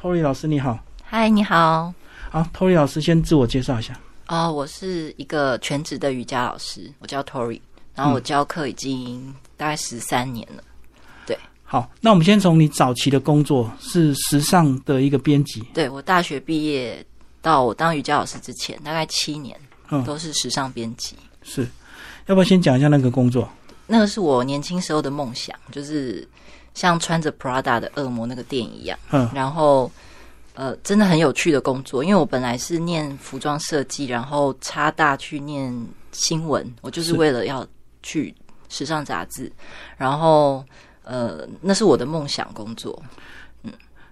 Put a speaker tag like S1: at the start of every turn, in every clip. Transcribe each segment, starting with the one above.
S1: Tory 老师你好，
S2: 嗨，你好。
S1: 好，Tory 老师先自我介绍一下。
S2: 哦，我是一个全职的瑜伽老师，我叫 Tory，然后我教课已经大概十三年了。对，
S1: 好，那我们先从你早期的工作是时尚的一个编辑。
S2: 对我大学毕业到我当瑜伽老师之前，大概七年，
S1: 嗯
S2: 都是时尚编辑。
S1: 是，要不要先讲一下那个工作？
S2: 那个是我年轻时候的梦想，就是像穿着 Prada 的恶魔那个店一样。
S1: 嗯，
S2: 然后呃，真的很有趣的工作，因为我本来是念服装设计，然后插大去念新闻，我就是
S1: 是
S2: 为了要去时尚杂志，然后呃，那是我的梦想工作。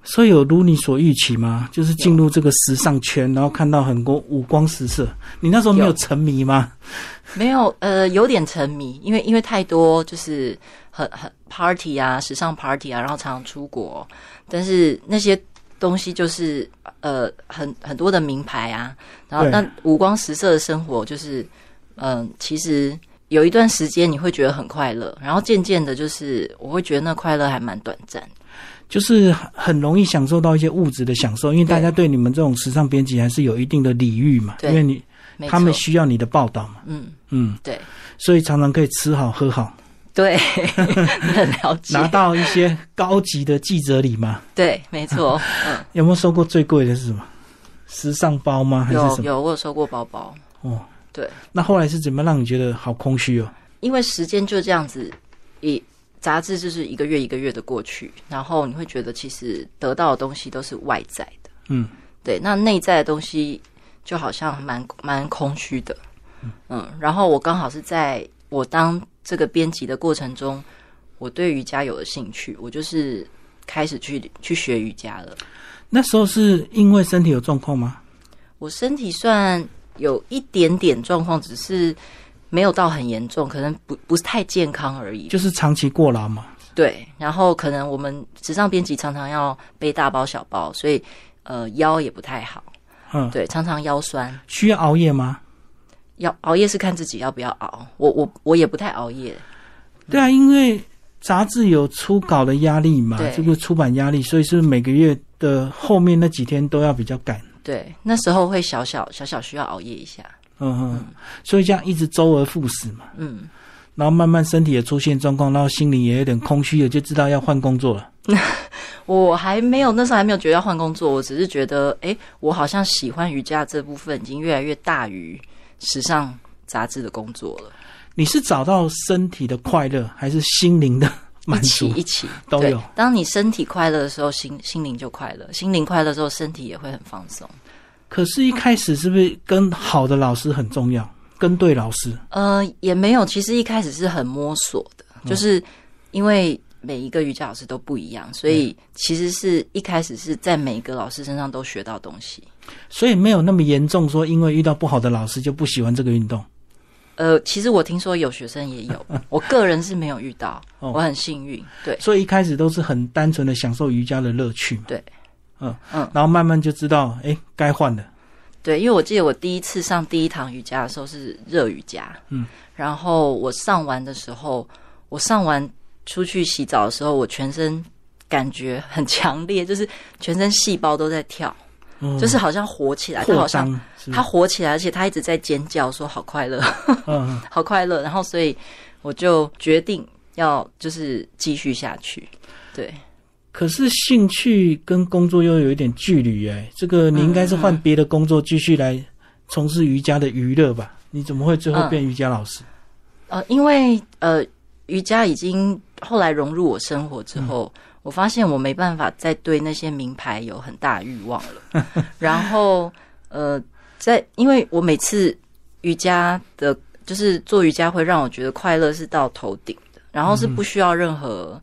S1: 所以有如你所预期吗？就是进入这个时尚圈，然后看到很多五光十色。你那时候没有
S2: 有
S1: 沉迷吗？
S2: 没有，呃，有点沉迷，因为因为太多就是很很 party 啊，时尚 party 啊，然后常常出国，但是那些东西就是呃很很多的名牌啊，然后那五光十色的生活就是嗯、其实有一段时间你会觉得很快乐，然后渐渐的就是我会觉得那快乐还蛮短暂。
S1: 就是很容易享受到一些物质的享受，因为大家对你们这种时尚编辑还是有一定的礼遇嘛，因为你他们需要你的报道嘛，
S2: 嗯，
S1: 嗯，
S2: 对。
S1: 所以常常可以吃好喝好，
S2: 对，你 很了解，
S1: 拿到一些高级的记者礼嘛。
S2: 对，没错，嗯，
S1: 有没有收过最贵的是什么？时尚包吗？还是什么？
S2: 有有我有收过包包，
S1: 哦，
S2: 对。
S1: 那后来是怎么让你觉得好空虚哦？
S2: 因为时间就这样子，一杂志就是一个月一个月的过去，然后你会觉得其实得到的东西都是外在的，
S1: 嗯，
S2: 对，那内在的东西就好像蛮蛮空虚的，嗯，然后我刚好是在我当这个编辑的过程中，我对瑜伽有了兴趣，我就是开始去去学瑜伽了。
S1: 那时候是因为身体有状况吗？
S2: 我身体算有一点点状况，只是没有到很严重，可能不不是太健康而已。
S1: 就是长期过劳嘛。
S2: 对，然后可能我们时尚编辑常常要背大包小包，所以呃腰也不太好，
S1: 嗯，
S2: 对，常常腰酸。
S1: 需要熬夜吗？
S2: 要熬夜是看自己要不要熬，我我我也不太熬夜，
S1: 对啊，因为杂志有出稿的压力嘛，这个出版压力，所以是是每个月的后面那几天都要比较赶。
S2: 对，那时候会小小小小需要熬夜一下，
S1: 嗯嗯，所以这样一直周而复始嘛，
S2: 嗯，
S1: 然后慢慢身体也出现状况，然后心里也有点空虚了，就知道要换工作了。
S2: 我还没有那时候还没有觉得要换工作，我只是觉得，哎，我好像喜欢瑜伽这部分已经越来越大于时尚杂志的工作了，
S1: 你是找到身体的快乐，还是心灵的
S2: 一
S1: 满足？
S2: 起一起
S1: 都有
S2: 当你身体快乐的时候，心心灵就快乐；心灵快乐的时候，身体也会很放松。
S1: 可是，一开始是不是跟好的老师很重要？跟对老师，
S2: 呃，也没有，其实一开始是很摸索的，就是因为每一个瑜伽老师都不一样，所以其实是一开始是在每一个老师身上都学到东西。
S1: 所以没有那么严重，说因为遇到不好的老师就不喜欢这个运动。
S2: 呃，其实我听说有学生也有，我个人是没有遇到，
S1: 哦
S2: 我很幸运。对
S1: 所以一开始都是很单纯的享受瑜伽的乐趣嘛。
S2: 对，
S1: 嗯
S2: 嗯
S1: 然后慢慢就知道，哎，该换了。
S2: 对，因为我记得我第一次上第一堂瑜伽的时候是热瑜伽，
S1: 嗯，
S2: 然后我上完的时候，我上完出去洗澡的时候，我全身感觉很强烈，就是全身细胞都在跳，
S1: 嗯
S2: 就是好像活起来，它好像
S1: 张，是
S2: 他活起来，而且他一直在尖叫，说好快乐，好快乐。然后所以我就决定要就是继续下去。对，
S1: 可是兴趣跟工作又有一点距离哎，这个你应该是换别的工作继续来从事瑜伽的娱乐吧？你怎么会最后
S2: 嗯
S1: 变瑜伽老师？
S2: 呃，因为呃瑜伽已经后来融入我生活之后，我发现我没办法再对那些名牌有很大欲望了。然后呃，在因为我每次瑜伽的，就是做瑜伽会让我觉得快乐是到头顶的，然后是不需要任何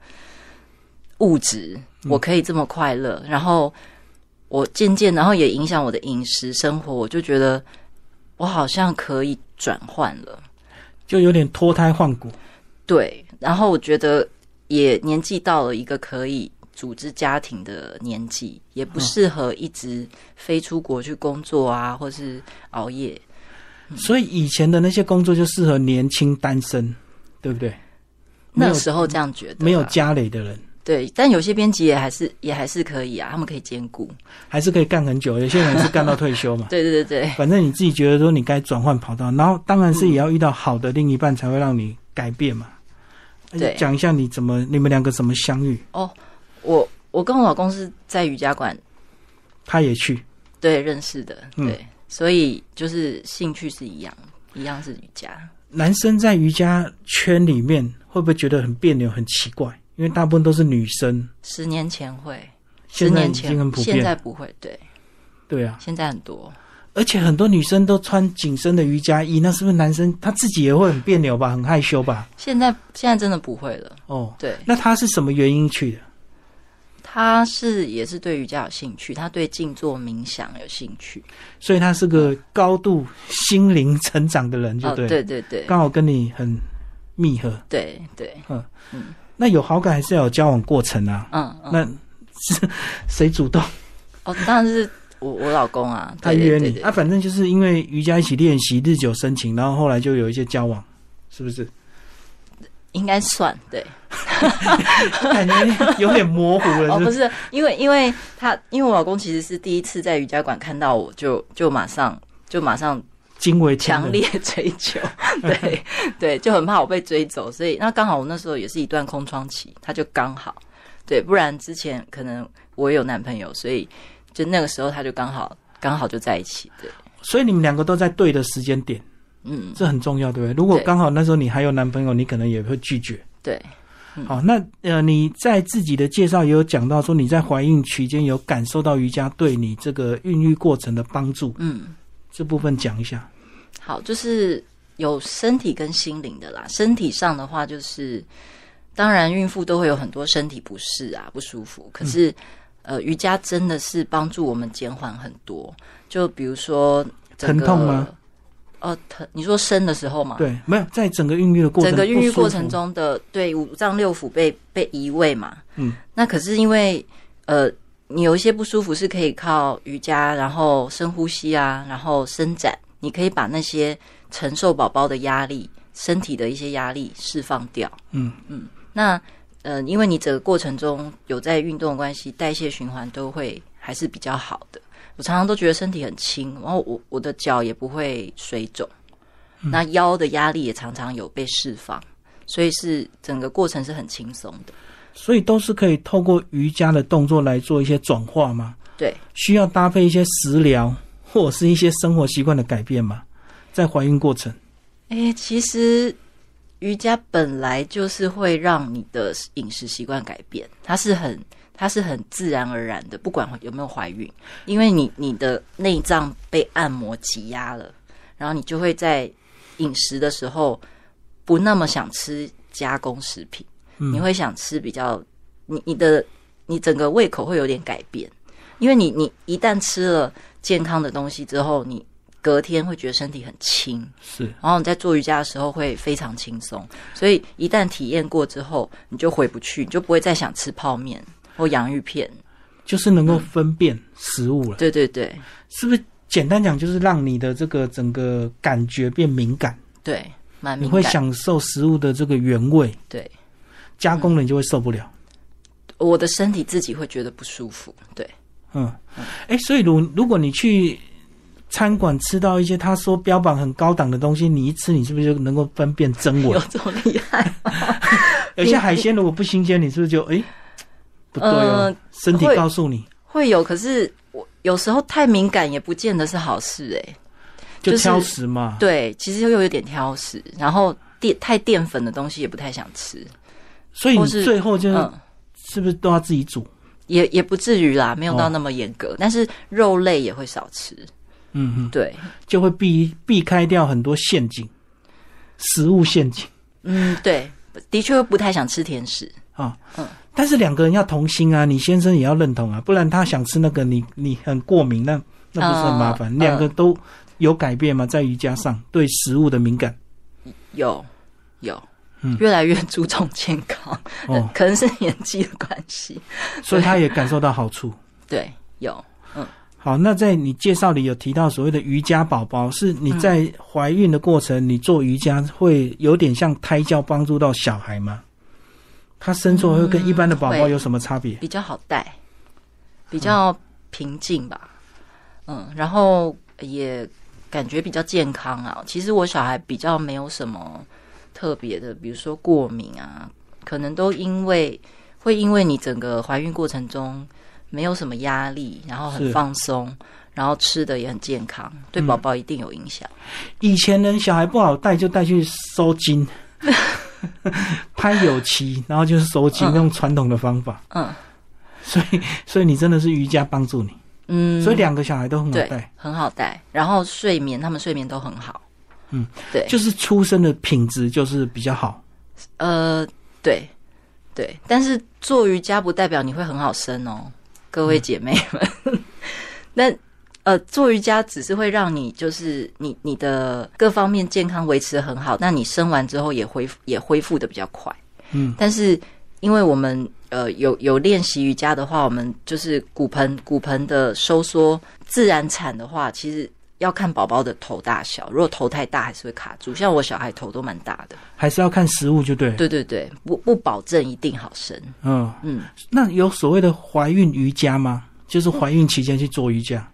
S2: 物质，我可以这么快乐。然后我渐渐，然后也影响我的饮食生活，我就觉得我好像可以转换了。
S1: 就有点脱胎换骨。
S2: 对，然后我觉得也年纪到了一个可以组织家庭的年纪，也不适合一直飞出国去工作啊，或是熬夜。
S1: 所以以前的那些工作就适合年轻单身，对不对？有
S2: 那时候这样觉得啊，
S1: 没有家累的人，
S2: 对，但有些编辑也还是也还是可以啊，他们可以兼顾。
S1: 还是可以干很久。有些人是干到退休嘛。
S2: 对对对对，
S1: 反正你自己觉得说你该转换跑道，然后当然是也要遇到好的另一半才会让你改变嘛。
S2: 对
S1: 讲一下你怎么你们两个怎么相遇？
S2: 哦我我跟我老公是在瑜伽馆
S1: 他也去，
S2: 对认识的，
S1: 嗯
S2: 对，所以就是兴趣是一样，一样是瑜伽。
S1: 男生在瑜伽圈里面会不会觉得很别扭、很奇怪？因为大部分都是女生，
S2: 十年前会，十年前
S1: 很普
S2: 现在。不会，对，
S1: 对啊，
S2: 现在很多。
S1: 而且很多女生都穿紧身的瑜伽衣，那是不是男生他自己也会很别扭吧，很害羞吧？
S2: 现在现在真的不会了，
S1: 哦，
S2: 对，
S1: 那他是什么原因去的？
S2: 他是也是对瑜伽有兴趣，他对静坐冥想有兴趣。
S1: 所以他是个高度心灵成长的人，就
S2: 哦，
S1: 对，
S2: 对对对
S1: 刚好跟你很密合。
S2: 对对，嗯
S1: 那有好感还是要有交往过程啊？
S2: 嗯嗯，
S1: 那是 谁主动？
S2: 哦，当然是我我老公啊，
S1: 他约你啊？反正就是因为瑜伽一起练习，日久生情，然后后来就有一些交往，是不是？
S2: 应该算对。
S1: 感觉有点模糊了，
S2: 哦，不
S1: 是？
S2: 因为因为他因为我老公其实是第一次在瑜伽馆看到我就就马上就马上
S1: 惊为
S2: 强烈追求，对对，就很怕我被追走，所以那刚好我那时候也是一段空窗期，他就刚好对，不然之前可能我有男朋友，所以就那个时候他就刚好刚好就在一起，对，
S1: 所以你们两个都在对的时间点，
S2: 嗯，
S1: 这很重要，对不对？如果刚好那时候你还有男朋友，你可能也会拒绝。
S2: 对，嗯
S1: 好，那呃，你在自己的介绍也有讲到说，你在怀孕期间有感受到瑜伽对你这个孕育过程的帮助，
S2: 嗯。
S1: 这部分讲一下。
S2: 好，就是有身体跟心灵的啦。身体上的话，就是当然孕妇都会有很多身体不适啊，不舒服。可是，呃，瑜伽真的是帮助我们减缓很多。就比如说
S1: 疼痛吗？
S2: 哦，疼！你说生的时候嘛？，
S1: 对，没有在整个孕育的过程，
S2: 整个孕育过程中的对五脏六腑被被移位嘛。
S1: 嗯，
S2: 那可是因为呃，你有一些不舒服是可以靠瑜伽，然后深呼吸啊，然后伸展，你可以把那些承受宝宝的压力、身体的一些压力释放掉。
S1: 嗯嗯
S2: 那呃，因为你整个过程中有在运动的关系，代谢循环都会还是比较好的。我常常都觉得身体很轻，然后我我的脚也不会水肿，那腰的压力也常常有被释放，所以是整个过程是很轻松的。
S1: 所以都是可以透过瑜伽的动作来做一些转化吗？
S2: 对，
S1: 需要搭配一些食疗或者是一些生活习惯的改变吗？在怀孕过程，
S2: 诶，其实瑜伽本来就是会让你的饮食习惯改变，它是很它是很自然而然的，不管有没有怀孕，因为你你的内脏被按摩挤压了，然后你就会在饮食的时候不那么想吃加工食品，
S1: 嗯。
S2: 你会想吃比较你你的你整个胃口会有点改变，因为你你一旦吃了健康的东西之后，你隔天会觉得身体很轻。
S1: 是
S2: 然后你在做瑜伽的时候会非常轻松，所以一旦体验过之后，你就回不去，你就不会再想吃泡面或洋芋片。
S1: 就是能够分辨食物了，
S2: 对对对
S1: 是不是？简单讲，就是让你的这个整个感觉变敏感，
S2: 对，蛮
S1: 你会。享受食物的这个原味，
S2: 对，
S1: 加工了你就会受不了。
S2: 我的身体自己会觉得不舒服。对，
S1: 嗯，哎，所以如如果你去餐馆吃到一些他说标榜很高档的东西，你一吃，你是不是就能够分辨真伪
S2: 有？这么厉害？
S1: 有些海鲜如果不新鲜，你是不是就哎不对哦？
S2: 呃
S1: 身体告诉你
S2: 会有，可是我有时候太敏感也不见得是好事哎、就
S1: 挑食嘛。
S2: 对，其实又有点挑食，然后淀太淀粉的东西也不太想吃。
S1: 所以你最后就是
S2: 嗯，
S1: 是不是都要自己煮？
S2: 也也不至于啦，没有
S1: 哦
S2: 到那么严格，但是肉类也会少吃。
S1: 嗯嗯，
S2: 对，
S1: 就会避避开掉很多陷阱，食物陷阱
S2: 嗯，对，的确不太想吃甜食。
S1: 啊。
S2: 嗯
S1: 但是两个人要同心啊，你先生也要认同啊，不然他想吃那个，你你很过敏，那那不是很麻烦？
S2: 嗯
S1: 两个都有改变吗？在瑜伽上对食物的敏感
S2: 有有，
S1: 嗯
S2: 越来越注重健康，
S1: 哦，
S2: 可能是年纪的关系。
S1: 所以他也感受到好处。
S2: 对，有，
S1: 好，那在你介绍里有提到所谓的瑜伽宝宝，是你
S2: 嗯
S1: 在怀孕的过程，你做瑜伽会有点像胎教帮助到小孩吗？他生出来会跟一般的宝宝有什么差别？
S2: 比较好带，比较平静吧。嗯，然后也感觉比较健康啊。其实我小孩比较没有什么特别的，比如说过敏啊，可能都因为会因为你整个怀孕过程中没有什么压力，然后很放松，然后吃的也很健康，对
S1: 嗯。
S2: 宝宝一定有影响。
S1: 以前人小孩不好带，就带去收金，拍有期，然后就是收金，
S2: 嗯。
S1: 用传统的方法。
S2: 嗯。
S1: 所以，所以你真的是瑜伽帮助你，
S2: 嗯，
S1: 所以两个小孩都很好带，
S2: 很好带，然后睡眠他们睡眠都很好。
S1: 嗯，
S2: 对，
S1: 就是出生的品质就是比较好。
S2: 呃，对，对，但是做瑜伽不代表你会很好生哦，各位姐妹们。那呃，做瑜伽只是会让你就是你你的各方面健康维持的很好，那你生完之后也恢复也恢复的比较快。
S1: 嗯，
S2: 但是因为我们呃有有练习瑜伽的话，我们就是骨盆骨盆的收缩，自然产的话，其实。要看宝宝的头大小，如果头太大还是会卡住。像我小孩头都蛮大的，
S1: 还是要看食物就对。
S2: 对对对，不不保证一定好生。
S1: 嗯，
S2: 嗯，
S1: 那有所谓的怀孕瑜伽吗？就是怀孕期间去做瑜伽。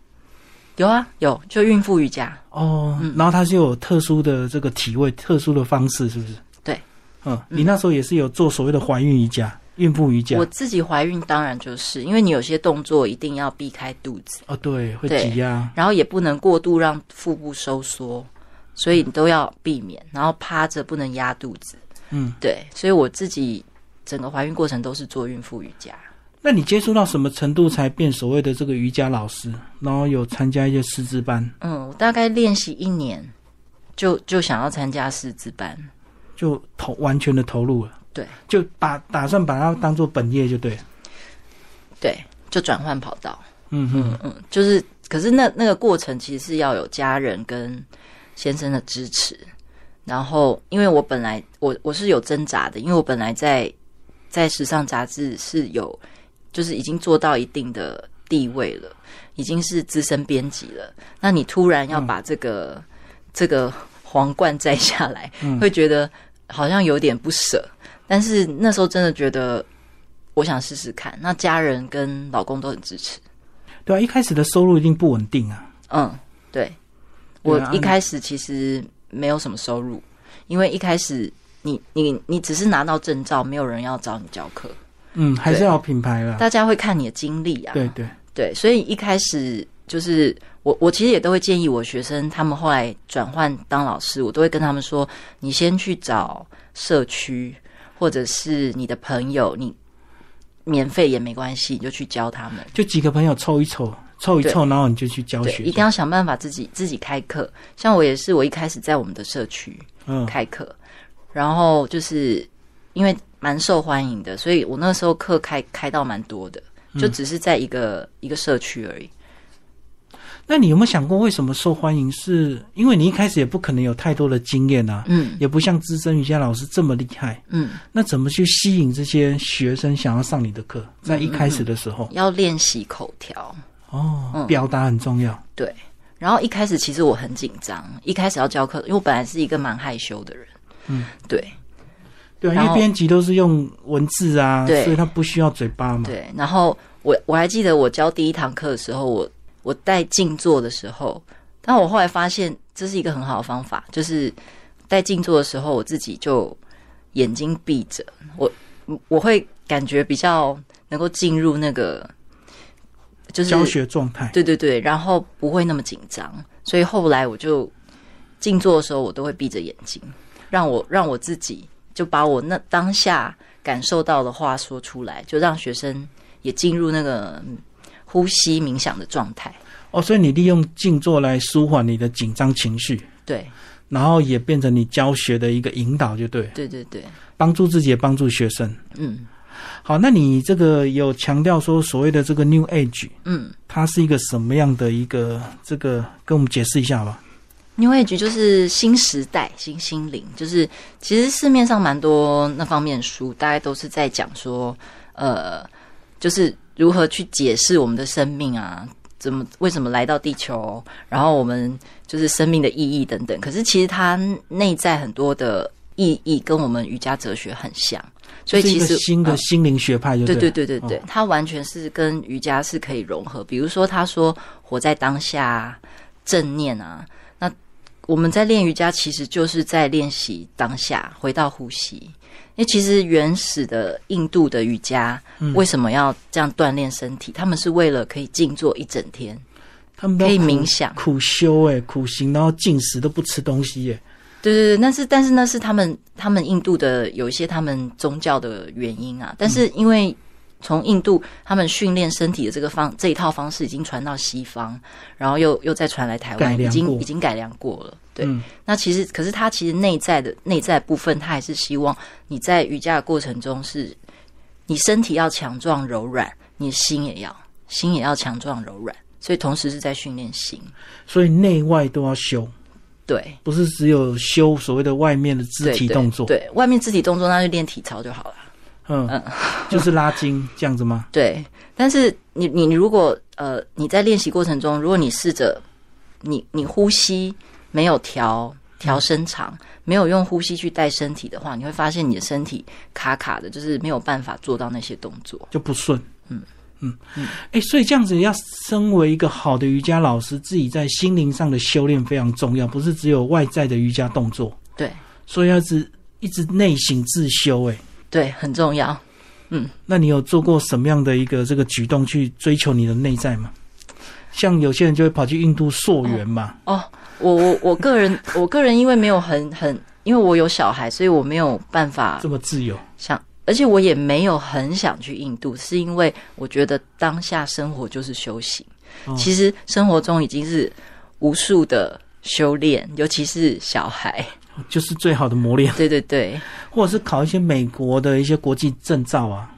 S2: 有啊有，就孕妇瑜伽。
S1: 哦，
S2: 嗯
S1: 然后它是有特殊的这个体位、特殊的方式，是不是？
S2: 对，
S1: 嗯，你那时候也是有做所谓的怀孕瑜伽、孕妇瑜伽
S2: 我。自己怀孕当然就是因为你有些动作一定要避开肚子，
S1: 哦，对，会挤压。
S2: 然后也不能过度让腹部收缩，所以你都要避免。然后趴着不能压肚子，
S1: 嗯，
S2: 对，所以我自己整个怀孕过程都是做孕妇瑜伽。
S1: 那你接触到什么程度才变所谓的这个瑜伽老师？然后有参加一些师资班，
S2: 嗯，我大概练习一年，就就想要参加师资班。
S1: 就投完全的投入了。
S2: 对，
S1: 就把打算把它当做本业就对了。
S2: 对，就转换跑道。
S1: 嗯哼，
S2: 嗯，就是，可是那那个过程其实是要有家人跟先生的支持。然后，因为我本来我我是有挣扎的，因为我本来在在时尚杂志是有，就是已经做到一定的地位了，已经是资深编辑了。那你突然要把这个、这个皇冠摘下来，
S1: 嗯
S2: 会觉得好像有点不舍。但是那时候真的觉得，我想试试看。那家人跟老公都很支持。
S1: 对啊，一开始的收入一定不稳定啊。
S2: 嗯，对，我一开始其实没有什么收入，因为一开始你你你只是拿到证照，没有人要找你教课，
S1: 嗯，还是要品牌啦。
S2: 大家会看你的经历啊。
S1: 对对，
S2: 对，所以一开始就是我我其实也都会建议我学生，他们后来转换当老师，我都会跟他们说，你先去找社区或者是你的朋友，你免费也没关系，你就去教他们。
S1: 就几个朋友凑一凑，凑一凑，然后你就去教，学。
S2: 一定要想办法自己自己开课。像我也是，我一开始在我们的社区
S1: 嗯，
S2: 开课，然后就是因为蛮受欢迎的，所以我那时候课开开到蛮多的，就
S1: 嗯
S2: 只是在一个、一个社区而已。
S1: 那你有没有想过，为什么受欢迎？是因为你一开始也不可能有太多的经验啊，
S2: 嗯
S1: 也不像资深瑜伽老师这么厉害。
S2: 嗯，
S1: 那怎么去吸引这些学生想要上你的课？在一开始的时候，
S2: 要练习口条。
S1: 哦，
S2: 嗯
S1: 表达很重要。
S2: 对，然后一开始其实我很紧张，一开始要教课，因为我本来是一个蛮害羞的人。
S1: 嗯，
S2: 对
S1: 对啊，因为编辑都是用文字啊，
S2: 对
S1: 所以他不需要嘴巴嘛。
S2: 对，然后我我还记得我教第一堂课的时候，我我带静坐的时候，但我后来发现这是一个很好的方法，就是带静坐的时候，我自己就眼睛闭着，我我会感觉比较能够进入那个就是
S1: 教学状态。
S2: 对对对，然后不会那么紧张，所以后来我就静坐的时候，我都会闭着眼睛，让我让我自己就把我那当下感受到的话说出来，就让学生也进入那个嗯呼吸冥想的状态。
S1: 哦，所以你利用静坐来舒缓你的紧张情绪，
S2: 对
S1: 然后也变成你教学的一个引导，就对，
S2: 对对对，
S1: 帮助自己也帮助学生。
S2: 嗯
S1: 好，那你这个有强调说所谓的这个 New Age，
S2: 嗯
S1: 它是一个什么样的一个这个，跟我们解释一下吧。
S2: ，New Age 就是新时代、新心灵，就是其实市面上蛮多那方面书，大概都是在讲说，呃，就是如何去解释我们的生命啊，怎么为什么来到地球，然后我们就是生命的意义等等。可是其实它内在很多的意义跟我们瑜伽哲学很像，所以其实嗯
S1: 新的心灵学派就
S2: 对
S1: 对
S2: 对对对对，它完全是跟瑜伽是可以融合。比如说，他说活在当下、啊、正念啊，那我们在练瑜伽，其实就是在练习当下，回到呼吸。因为其实原始的印度的瑜伽
S1: 嗯
S2: 为什么要这样锻炼身体？他们是为了可以静坐一整天，
S1: 他们可以
S2: 冥想
S1: 苦修哎，苦行，然后进食都不吃东西耶。
S2: 对对对，但是但是那是他们他们印度的有一些他们宗教的原因啊，但是因为从印度他们训练身体的这个方这一套方式已经传到西方，然后又又再传来台湾，已经已经改良过了。对，
S1: 嗯
S2: 那其实可是他其实内在的内在部分，他还是希望你在瑜伽的过程中是，你身体要强壮柔软，你的心也要心也要强壮柔软，所以同时是在训练心。
S1: 所以内外都要修，
S2: 对，
S1: 不是只有修所谓的外面的肢体动作。
S2: 对，外面肢体动作那就练体操就好了。
S1: 嗯，就是拉筋 这样子吗？
S2: 对，但是你你你如果呃你在练习过程中，如果你试着你你呼吸没有调调伸长，没有用呼吸去带身体的话，你会发现你的身体卡卡的，就是没有办法做到那些动作。
S1: 就不顺。嗯嗯嗯，哎、所以这样子要身为一个好的瑜伽老师，自己在心灵上的修炼非常重要，不是只有外在的瑜伽动作，
S2: 对
S1: 所以要一直一直内省自修、哎，
S2: 对，很重要。
S1: 那你有做过什么样的一个这个举动去追求你的内在吗？像有些人就会跑去印度溯源嘛，
S2: 哦，我我我个人我个人因为没有很很，因为我有小孩，所以我没有办法
S1: 这么自由。
S2: 想，而且我也没有很想去印度，是因为我觉得当下生活就是修行。
S1: 哦
S2: 其实生活中已经是无数的修炼，尤其是小孩。
S1: 就是最好的磨练，
S2: 对对对，
S1: 或者是考一些美国的一些国际证照啊。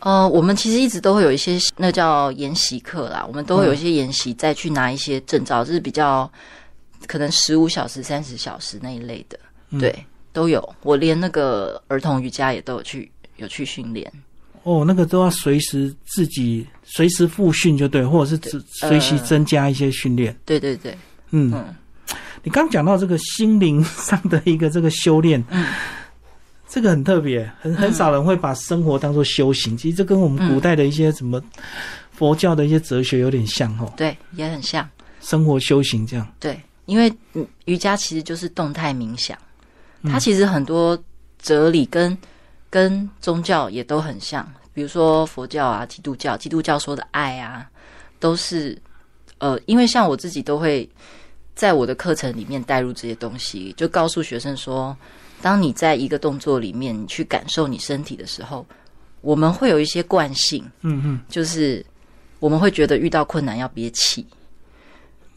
S2: 呃，我们其实一直都会有一些那叫研习课啦，我们都会有一些研习，再去拿一些证照，就是比较可能十五小时、三十小时那一类的，
S1: 嗯
S2: 对，都有。我连那个儿童瑜伽也都有去有去训练。
S1: 哦，那个都要随时自己随时复训就对，或者是只
S2: 呃
S1: 随时增加一些训练。
S2: 对对对，
S1: 嗯，
S2: 嗯
S1: 你刚讲到这个心灵上的一个这个修炼，
S2: 嗯，
S1: 这个很特别，很很少人会把生活当做修行。其实这跟我们古代的一些什么佛教的一些哲学有点像哦，
S2: 对，也很像。
S1: 生活修行这样。
S2: 对，因为嗯，瑜伽其实就是动态冥想，
S1: 嗯
S2: 它其实很多哲理跟跟宗教也都很像，比如说佛教啊、基督教，基督教说的爱啊，都是呃，因为像我自己都会在我的课程里面带入这些东西，就告诉学生说，当你在一个动作里面，你去感受你身体的时候，我们会有一些惯性，
S1: 嗯嗯
S2: 就是我们会觉得遇到困难要憋气。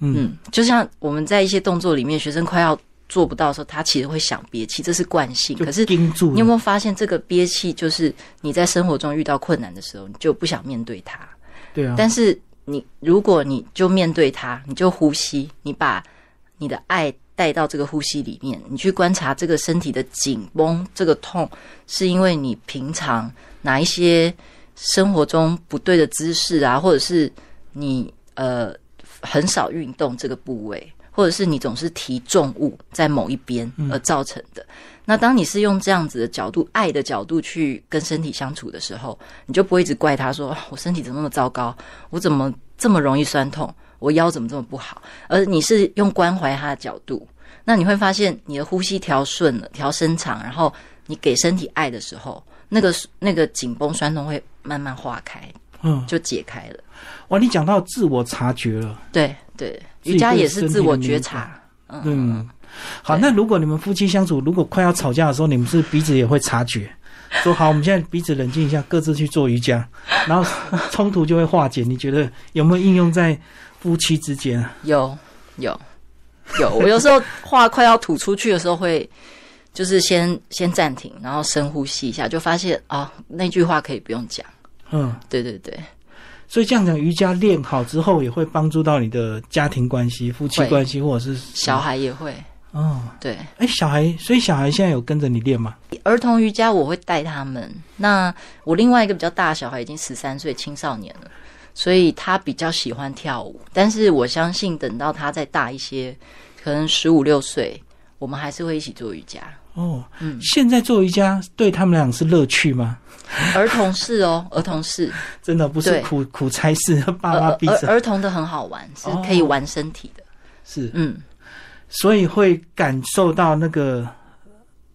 S1: 嗯
S2: 嗯，就像我们在一些动作里面，学生快要做不到的时候，他其实会想憋气，这是惯性。可是。你有没有发现，这个憋气就是你在生活中遇到困难的时候，你就不想面对它。
S1: 对啊，
S2: 但是你如果你就面对它，你就呼吸，你把你的爱带到这个呼吸里面，你去观察这个身体的紧绷、这个痛，是因为你平常哪一些生活中不对的姿势啊，或者是你呃很少运动这个部位，或者是你总是提重物在某一边而造成的。那当你是用这样子的角度、爱的角度去跟身体相处的时候，你就不会一直怪他说：“我身体怎么那么糟糕？我怎么这么容易酸痛？我腰怎么这么不好？”而你是用关怀他的角度，那你会发现你的呼吸调顺了、调伸长，然后你给身体爱的时候，那个那个紧绷酸痛会慢慢化开，
S1: 嗯，
S2: 就解开了。
S1: 哇，你讲到自我察觉了。
S2: 对对，瑜伽也是自我觉察。嗯，
S1: 嗯，好，那如果你们夫妻相处，如果快要吵架的时候，你们是彼此也会察觉，说好，我们现在彼此冷静一下，各自去做瑜伽，然后冲突就会化解。你觉得有没有应用在夫妻之间啊？
S2: 有有有，我有时候话快要吐出去的时候会。就是先先暂停，然后深呼吸一下，就发现啊，那句话可以不用讲。
S1: 嗯，
S2: 对对对，
S1: 所以这样讲，瑜伽练好之后，也会帮助到你的家庭关系、夫妻关系，或者是
S2: 小孩也会。
S1: 哦，
S2: 对，
S1: 哎，小孩，所以小孩现在有跟着你练吗？
S2: 儿童瑜伽我会带他们。那我另外一个比较大的小孩已经十三岁，青少年了，所以他比较喜欢跳舞。但是我相信，等到他再大一些，可能十五六岁，我们还是会一起做瑜伽。
S1: 哦，
S2: 嗯，
S1: 现在做瑜伽对他们俩是乐趣吗？
S2: 儿童是哦，儿童是，
S1: 真的不是苦苦差事，爸妈
S2: 儿儿
S1: 逼着，
S2: 儿童的很好玩，是可以玩身体的。
S1: 是，
S2: 嗯，
S1: 所以会感受到那个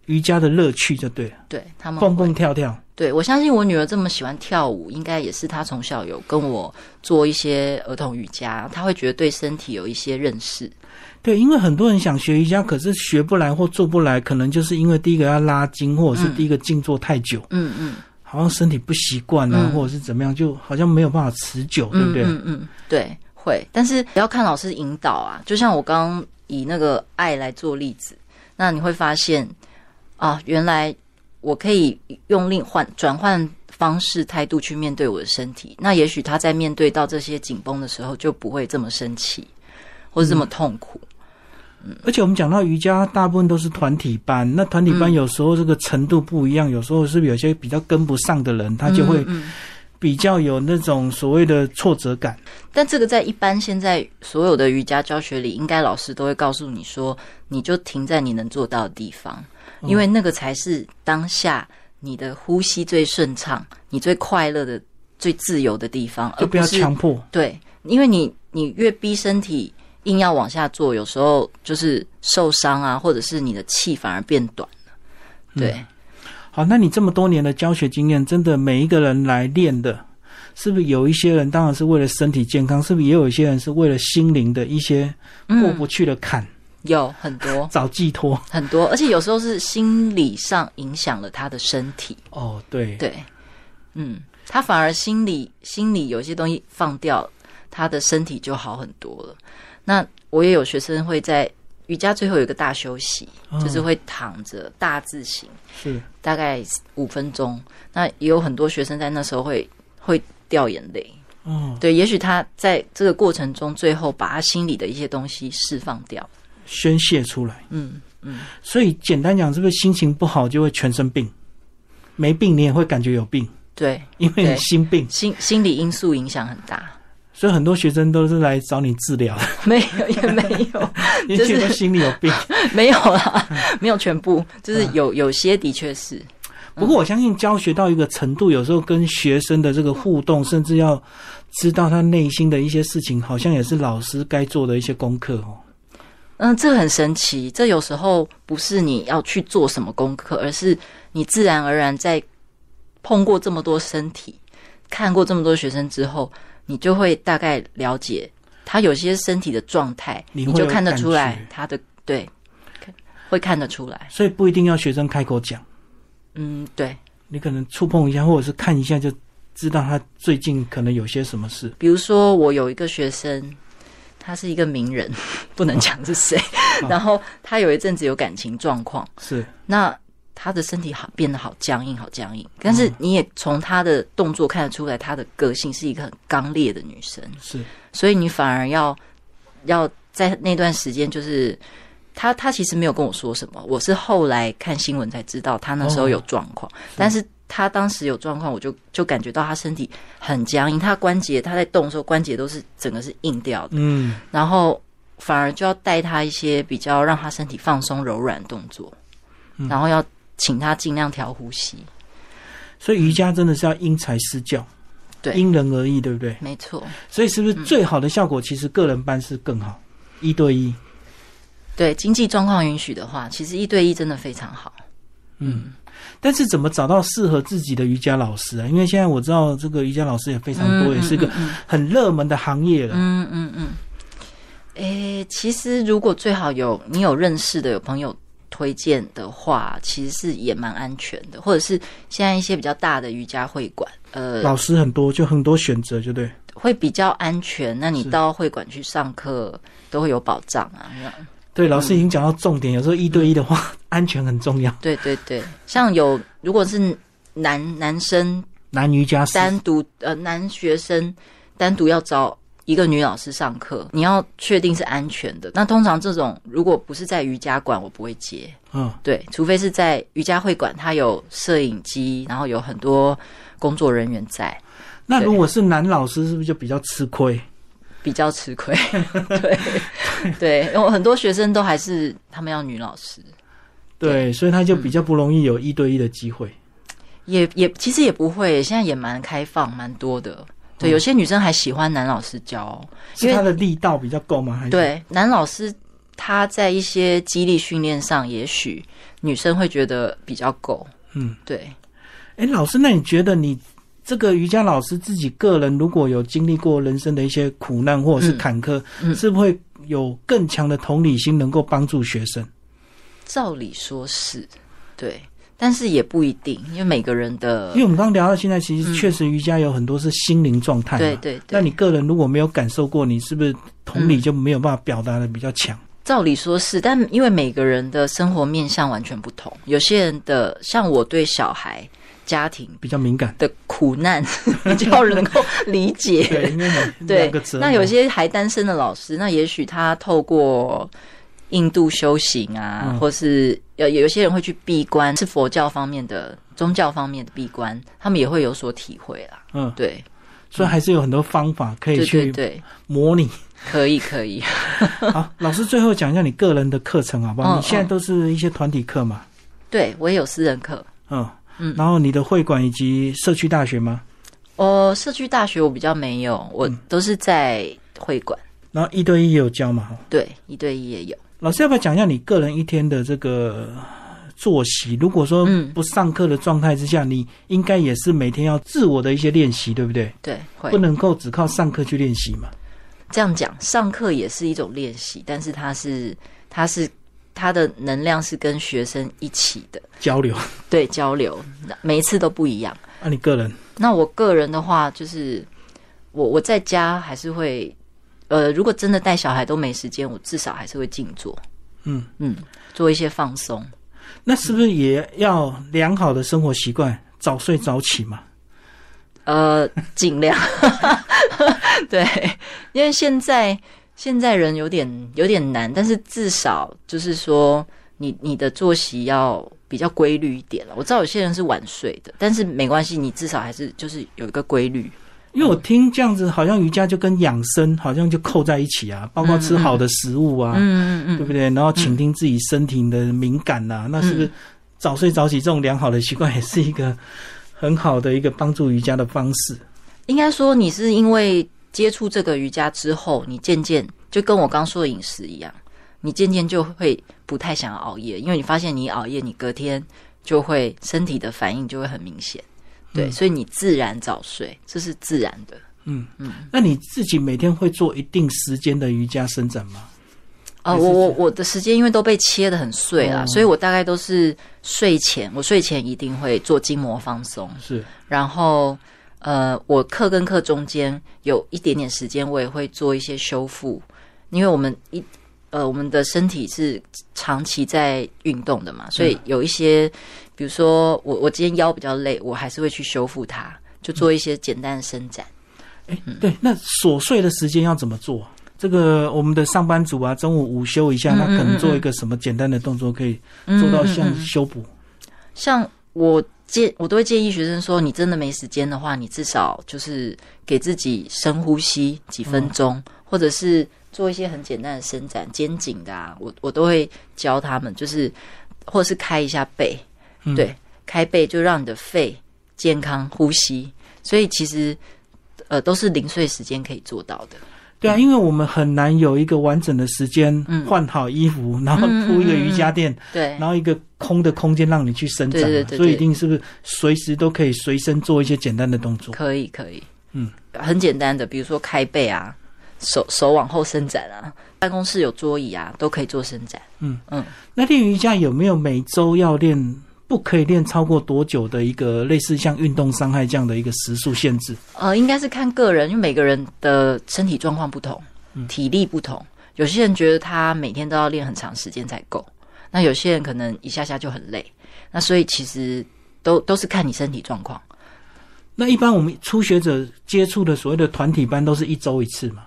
S1: 瑜伽的乐趣，就对了，
S2: 对他们
S1: 蹦蹦跳跳。
S2: 对我相信我女儿这么喜欢跳舞，应该也是她从小有跟我做一些儿童瑜伽，她会觉得对身体有一些认识。
S1: 对，因为很多人想学瑜伽，可是学不来或做不来，可能就是因为第一个要拉筋，或者是
S2: 嗯
S1: 第一个静坐太久，
S2: 嗯嗯，
S1: 好像身体不习惯啊，
S2: 嗯
S1: 或者是怎么样，就好像没有办法持久，对不对？
S2: 嗯嗯嗯，对，会，但是要看老师引导啊。就像我刚刚以那个爱来做例子，那你会发现啊，原来我可以用另换转换方式态度去面对我的身体。那也许他在面对到这些紧绷的时候，就不会这么生气，或者这么痛苦。
S1: 而且我们讲到瑜伽，大部分都是团体班，那团体班
S2: 嗯
S1: 有时候这个程度不一样，有时候是有些比较跟不上的人，他就会
S2: 嗯嗯
S1: 比较有那种所谓的挫折感。
S2: 但这个在一般现在所有的瑜伽教学里，应该老师都会告诉你说，你就停在你能做到的地方，
S1: 嗯
S2: 因为那个才是当下你的呼吸最顺畅、你最快乐的、最自由的地方，
S1: 而不要强迫。
S2: 对，因为你你越逼身体硬要往下做，有时候就是受伤啊，或者是你的气反而变短了。对，
S1: 好，那你这么多年的教学经验，真的每一个人来练的，是不是有一些人当然是为了身体健康，是不是也有一些人是为了心灵的一些过不去的坎，
S2: 有很多
S1: 找寄托？
S2: 很多，而且有时候是心理上影响了他的身体。
S1: 哦，对，
S2: 对，嗯，他反而心里心里有些东西放掉，他的身体就好很多了。那我也有学生会在瑜伽最后有一个大休息，
S1: 哦
S2: 就是会躺着大字形，
S1: 是
S2: 大概五分钟。那也有很多学生在那时候会会掉眼泪。
S1: 嗯，
S2: 对，也许他在这个过程中，最后把他心里的一些东西释放掉。
S1: 宣泄出来。
S2: 嗯嗯，
S1: 所以简单讲，是不是心情不好就会全身病？没病你也会感觉有病，
S2: 对，
S1: 因为你心病。
S2: 心心理因素影响很大。
S1: 所以很多学生都是来找你治疗，
S2: 没有也没有，
S1: 因
S2: 就是
S1: 为觉得心里有病。
S2: 没有啦，没有全部，就是有有些的确是，
S1: 不过我相信教学到一个程度，有时候跟学生的这个互动，甚至要知道他内心的一些事情，好像也是老师该做的一些功课哦。
S2: 嗯，这很神奇。这有时候不是你要去做什么功课，而是你自然而然在碰过这么多身体，看过这么多学生之后，你就会大概了解他有些身体的状态，
S1: 你
S2: 你就看得出来他的对，会看得出来。
S1: 所以不一定要学生开口讲，
S2: 嗯，对。
S1: 你可能触碰一下，或者是看一下，就知道他最近可能有些什么事。
S2: 比如说，我有一个学生，他是一个名人，不能讲是谁。然后他有一阵子有感情状况，
S1: 是
S2: 那他的身体好变得好僵硬，好僵硬。但是你也从他的动作看得出来，他的个性是一个很刚烈的女生，
S1: 是，
S2: 所以你反而要要在那段时间，就是他他其实没有跟我说什么，我是后来看新闻才知道他那时候有状况，但是。他当时有状况，我就就感觉到他身体很僵硬，他关节他在动的时候关节都是整个是硬掉的，
S1: 嗯，
S2: 然后反而就要带他一些比较让他身体放松柔软的动作，
S1: 嗯。
S2: 然后要请他尽量调呼吸。
S1: 所以瑜伽真的是要因材施教，
S2: 对
S1: 因人而异，对不对？
S2: 没错，
S1: 所以是不是最好的效果，其实个人班是更好，一对一。
S2: 对经济状况允许的话，其实一对一真的非常好。
S1: 嗯，但是怎么找到适合自己的瑜伽老师啊？因为现在我知道这个瑜伽老师也非常多，
S2: 嗯
S1: 也是一个
S2: 嗯
S1: 很热门的行业了。
S2: 嗯嗯嗯。诶、其实如果最好有你有认识的有朋友推荐的话，其实是也蛮安全的，或者是现在一些比较大的瑜伽会馆，呃，
S1: 老师很多，就很多选择，就对。
S2: 会比较安全。那你到会馆去上课都会有保障啊。
S1: 对，老师已经讲到重点，有时候一对一的话，安全很重要。
S2: 对对对，像有如果是男男生
S1: 男瑜伽师
S2: 单独呃男学生单独要找一个女老师上课，你要确定是安全的。那通常这种如果不是在瑜伽馆，我不会接。
S1: 嗯，
S2: 对，除非是在瑜伽会馆，它有摄影机，然后有很多工作人员在，
S1: 那如果是男老师，是不是就比较吃亏？
S2: 比较吃亏。对对，因为很多学生都还是他们要女老师。
S1: 对，所以他就比较不容易有一对一的机会。
S2: 也也其实也不会，现在也蛮开放，蛮多的。对，有些女生还喜欢男老师教哦，因为
S1: 他的力道比较够吗？还是？
S2: 对男老师他在一些激励训练上，也许女生会觉得比较够。
S1: 嗯，
S2: 对，
S1: 哎，老师，那你觉得你这个瑜伽老师自己个人如果有经历过人生的一些苦难或者是坎坷，
S2: 嗯
S1: 是不会有更强的同理心，能够帮助学生？
S2: 照理说是，对，但是也不一定，因为每个人的
S1: 因为我们刚刚聊到现在，其实确实瑜伽有很多是心灵状态嘛。
S2: 对对对，
S1: 那你个人如果没有感受过，你是不是同理就没有办法表达的比较强？
S2: 照理说是，但因为每个人的生活面向完全不同，有些人的像我对小孩家庭
S1: 比较敏感。
S2: 的苦难 比较能够理解。
S1: 对，
S2: 那有些还单身的老师，那也许他透过印度修行啊，
S1: 嗯
S2: 或是有有些人会去闭关，是佛教方面的宗教方面的闭关，他们也会有所体会啦。
S1: 嗯，
S2: 对，
S1: 所以还是有很多方法可以去
S2: 对，
S1: 模拟。
S2: 可以可以。
S1: 好，老师最后讲一下你个人的课程好不好？
S2: 嗯
S1: 你现在都是一些团体课嘛？
S2: 对我也有私人课，
S1: 嗯
S2: 嗯
S1: 然后你的会馆以及社区大学吗？
S2: 哦社区大学我比较没有，我
S1: 嗯
S2: 都是在会馆，
S1: 然后一对一也有教嘛？
S2: 对，一对一也有。
S1: 老师要不要讲一下你个人一天的这个作息？如果说
S2: 嗯
S1: 不上课的状态之下，你应该也是每天要自我的一些练习，对不对？
S2: 对，会
S1: 不能够只靠上课去练习嘛。
S2: 这样讲，上课也是一种练习，但是它是它是它的能量是跟学生一起的，
S1: 交流。
S2: 对交流，每一次都不一样。
S1: 啊，你个人
S2: 那我个人的话，就是我我在家还是会，呃，如果真的带小孩都没时间，我至少还是会静坐，
S1: 嗯，
S2: 嗯，做一些放松。
S1: 那是不是也要良好的生活习惯，早睡早起嘛？
S2: 呃，尽量，对，因为现在现在人有点有点难，但是至少就是说，你你的作息要比较规律一点了。我知道有些人是晚睡的，但是没关系，你至少还是就是有一个规律。
S1: 因为我听这样子，好像瑜伽就跟养生好像就扣在一起啊，包括吃好的食物啊，
S2: 嗯嗯嗯，
S1: 对不对？然后倾听自己身体的敏感呐、那是不是早睡早起这种良好的习惯，也是一个很好的一个帮助瑜伽的方式？
S2: 应该说你是因为接触这个瑜伽之后，你渐渐就跟我刚说的饮食一样，你渐渐就会不太想要熬夜，因为你发现你熬夜，你隔天就会身体的反应就会很明显。对，
S1: 嗯。
S2: 所以你自然早睡，这是自然的。
S1: 嗯
S2: 嗯。
S1: 那你自己每天会做一定时间的瑜伽伸展吗？
S2: 啊、我我我的时间因为都被切的很碎啦，
S1: 哦。
S2: 所以我大概都是睡前，我睡前一定会做筋膜放松，
S1: 是，
S2: 然后呃，我课跟课中间有一点点时间，我也会做一些修复，因为我们一呃我们的身体是长期在运动的嘛，所以有一些，比如说我我今天腰比较累，我还是会去修复它，就做一些简单的伸展。
S1: 哎，对，那琐碎的时间要怎么做？这个我们的上班族啊，中午午休一下，
S2: 嗯
S1: 那可能做一个什么简单的动作，可以做到像
S2: 嗯嗯嗯
S1: 修补。
S2: 像我建我都会建议学生说，你真的没时间的话，你至少就是给自己深呼吸几分钟，或者是做一些很简单的伸展，肩颈的啊，我我都会教他们，就是或是开一下背，
S1: 嗯。
S2: 对，开背就让你的肺健康呼吸，所以其实呃都是零碎时间可以做到的。
S1: 对啊，因为我们很难有一个完整的时间
S2: 嗯。
S1: 换好衣服，然后铺一个瑜伽垫，
S2: 对
S1: 然后一个空的空间让你去伸展嘛，
S2: 对对对对
S1: 所以一定是不是随时都可以随身做一些简单的动作？
S2: 可以可以，
S1: 嗯，
S2: 很简单的，比如说开背啊，手手往后伸展啊，办公室有桌椅啊，都可以做伸展。
S1: 嗯嗯那练瑜伽有没有每周要练？不可以练超过多久的一个类似像运动伤害这样的一个时速限制？
S2: 呃，应该是看个人，因为每个人的身体状况不同，
S1: 嗯
S2: 体力不同。有些人觉得他每天都要练很长时间才够，那有些人可能一下下就很累。那所以其实都都是看你身体状况。
S1: 那一般我们初学者接触的所谓的团体班都是一周一次嘛？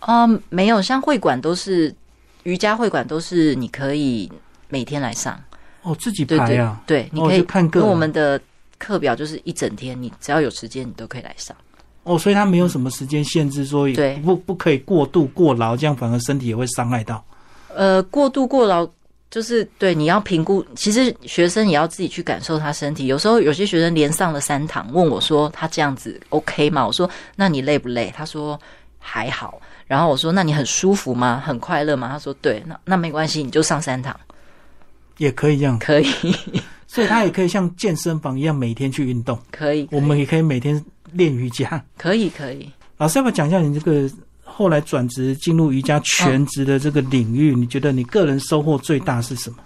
S2: 嗯，没有，像会馆都是瑜伽会馆都是你可以每天来上，
S1: 哦，自己排啊，
S2: 对，你
S1: 哦
S2: 可以
S1: 看个人
S2: 我们的课表就是一整天，你只要有时间你都可以来上。
S1: 哦，所以他没有什么时间限制，所
S2: 以
S1: 不不可以过度过劳，这样反而身体也会伤害到。
S2: 呃，过度过劳就是对你要评估，其实学生也要自己去感受他身体。有时候有些学生连上了三堂，问我说他这样子 OK 吗？我说那你累不累？他说还好。然后我说那你很舒服吗？很快乐吗？他说对，那那没关系，你就上三堂
S1: 也可以这样，
S2: 可以，
S1: 所以他也可以像健身房一样每天去运动。
S2: 可以，
S1: 我们也可以每天练瑜伽。
S2: 可以可以。
S1: 老师要不要讲一下你这个后来转职进入瑜伽全职的这个领域？你觉得你个人收获最大是什么？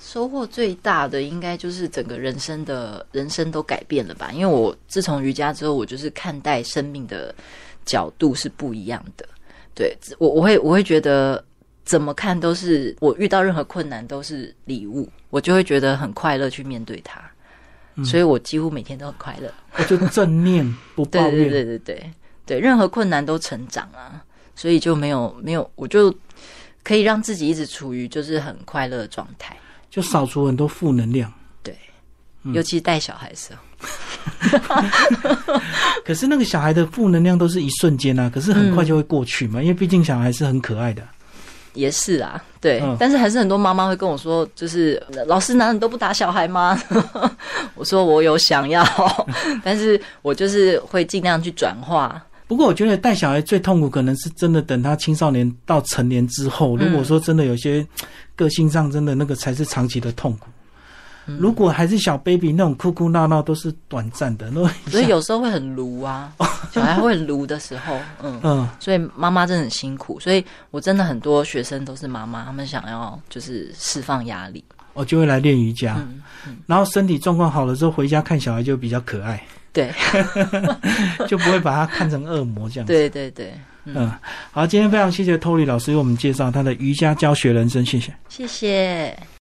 S2: 收获最大的应该就是整个人生的人生都改变了吧？因为我自从瑜伽之后，我就是看待生命的角度是不一样的。对我，我会我会觉得。怎么看都是我遇到任何困难都是礼物，我就会觉得很快乐去面对它，所以我几乎每天都很快乐。
S1: 我就正念不抱怨，
S2: 对对对对对，任何困难都成长啊，所以就没有没有，我就可以让自己一直处于就是很快乐的状态，
S1: 就扫除很多负能量。
S2: 对，尤其带小孩时候。
S1: 可是那个小孩的负能量都是一瞬间啊，可是很快就会过去嘛，因为毕竟小孩是很可爱的。
S2: 也是啊，对，但是还是很多妈妈会跟我说，就是老师，难道你都不打小孩吗？我说我有想要，但是我就是会尽量去转化。
S1: 不过我觉得带小孩最痛苦，可能是真的等他青少年到成年之后，如果说真的有些个性上真的那个才是长期的痛苦。如果还是小 baby 那种哭哭闹闹都是短暂的，那
S2: 所以有时候会很撸啊，小孩会撸的时候，嗯。嗯，所以妈妈真的很辛苦，所以我真的很多学生都是妈妈，他们想要就是释放压力，
S1: 我就会来练瑜伽，然后身体状况好了之后回家看小孩就比较可爱，
S2: 对，
S1: 就不会把他看成恶魔这样，
S2: 对对对，
S1: 嗯，好，今天非常谢谢 Tony 老师为我们介绍他的瑜伽教学人生，谢谢，
S2: 谢谢。